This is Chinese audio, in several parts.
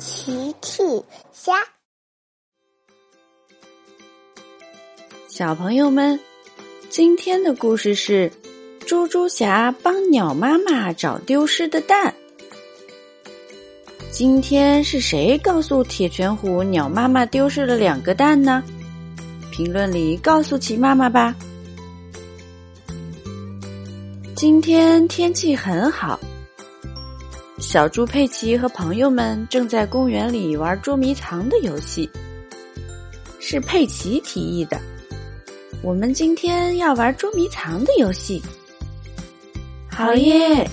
奇趣虾，小朋友们，今天的故事是猪猪侠帮鸟妈妈找丢失的蛋。今天是谁告诉铁拳虎鸟妈妈丢失了两个蛋呢？评论里告诉奇妈妈吧。今天天气很好。小猪佩奇和朋友们正在公园里玩捉迷藏的游戏。是佩奇提议的，我们今天要玩捉迷藏的游戏。好耶！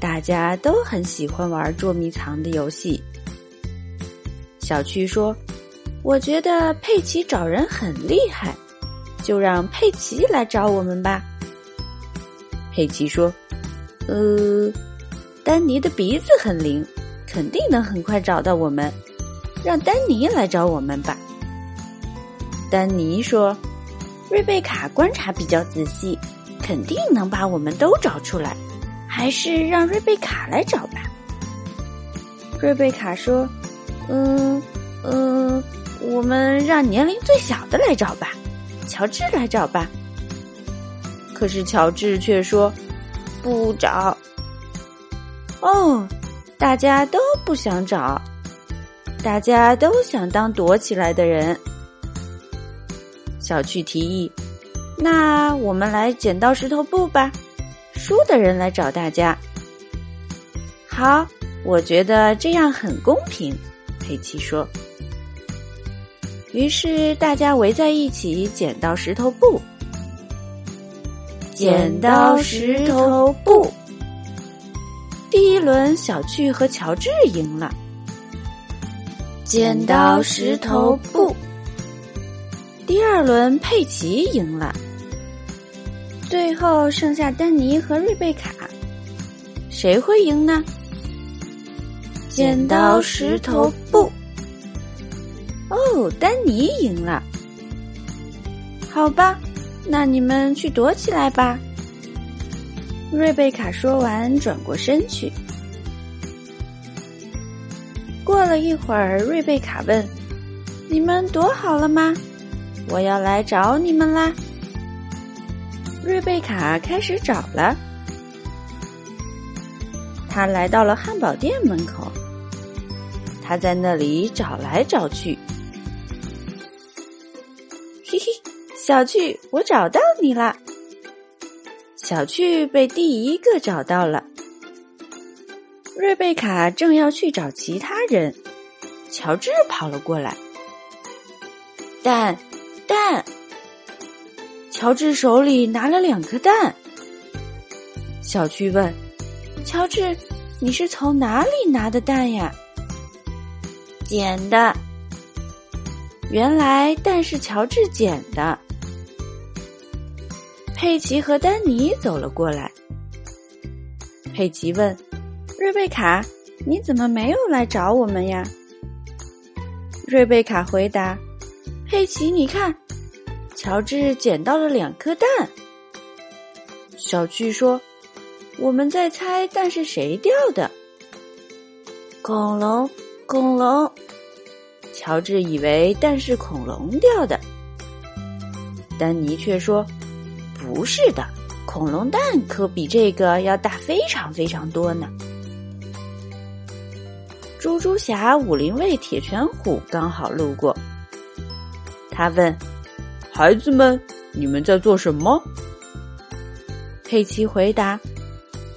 大家都很喜欢玩捉迷藏的游戏。小趣说：“我觉得佩奇找人很厉害，就让佩奇来找我们吧。”佩奇说：“呃。”丹尼的鼻子很灵，肯定能很快找到我们。让丹尼来找我们吧。丹尼说：“瑞贝卡观察比较仔细，肯定能把我们都找出来。还是让瑞贝卡来找吧。”瑞贝卡说：“嗯嗯，我们让年龄最小的来找吧，乔治来找吧。”可是乔治却说：“不找。”哦，大家都不想找，大家都想当躲起来的人。小趣提议：“那我们来剪刀石头布吧，输的人来找大家。”好，我觉得这样很公平。佩奇说。于是大家围在一起剪刀石头布，剪刀石头布。第一轮，小趣和乔治赢了。剪刀石头布。第二轮，佩奇赢了。最后剩下丹尼和瑞贝卡，谁会赢呢？剪刀石头布。哦，丹尼赢了。好吧，那你们去躲起来吧。瑞贝卡说完，转过身去。过了一会儿，瑞贝卡问：“你们躲好了吗？我要来找你们啦！”瑞贝卡开始找了。他来到了汉堡店门口，他在那里找来找去。嘿嘿，小趣，我找到你了。小趣被第一个找到了，瑞贝卡正要去找其他人，乔治跑了过来。蛋，蛋！乔治手里拿了两颗蛋。小趣问：“乔治，你是从哪里拿的蛋呀？”捡的。原来蛋是乔治捡的。佩奇和丹尼走了过来。佩奇问：“瑞贝卡，你怎么没有来找我们呀？”瑞贝卡回答：“佩奇，你看，乔治捡到了两颗蛋。”小巨说：“我们在猜蛋是谁掉的。”恐龙，恐龙。乔治以为蛋是恐龙掉的，丹尼却说。不是的，恐龙蛋可比这个要大非常非常多呢。猪猪侠、武林卫、铁拳虎刚好路过，他问：“孩子们，你们在做什么？”佩奇回答：“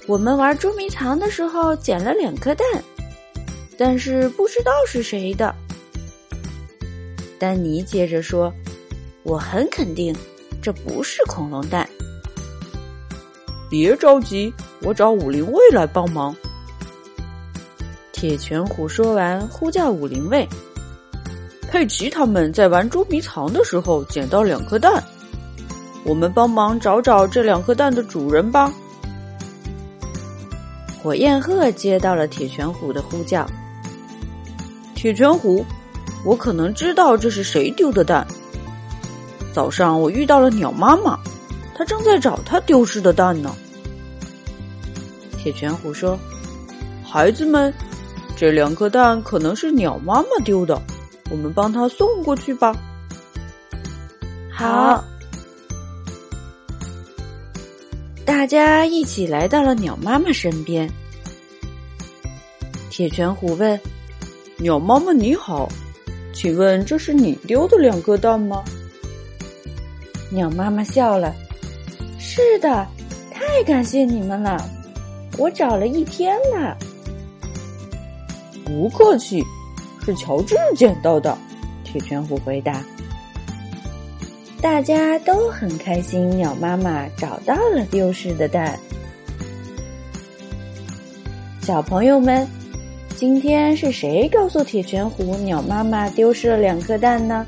我们玩捉迷藏的时候捡了两颗蛋，但是不知道是谁的。”丹尼接着说：“我很肯定。”这不是恐龙蛋，别着急，我找武林卫来帮忙。铁拳虎说完，呼叫武林卫。佩奇他们在玩捉迷藏的时候捡到两颗蛋，我们帮忙找找这两颗蛋的主人吧。火焰鹤接到了铁拳虎的呼叫。铁拳虎，我可能知道这是谁丢的蛋。早上我遇到了鸟妈妈，她正在找她丢失的蛋呢。铁拳虎说：“孩子们，这两颗蛋可能是鸟妈妈丢的，我们帮她送过去吧。好，大家一起来到了鸟妈妈身边。铁拳虎问：“鸟妈妈你好，请问这是你丢的两颗蛋吗？”鸟妈妈笑了：“是的，太感谢你们了，我找了一天了。”不客气，是乔治捡到的。铁拳虎回答。大家都很开心，鸟妈妈找到了丢失的蛋。小朋友们，今天是谁告诉铁拳虎鸟妈妈丢失了两颗蛋呢？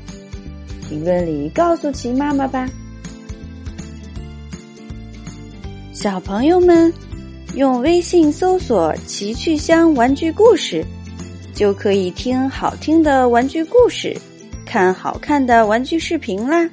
评论里告诉奇妈妈吧。小朋友们，用微信搜索“奇趣箱玩具故事”。就可以听好听的玩具故事，看好看的玩具视频啦。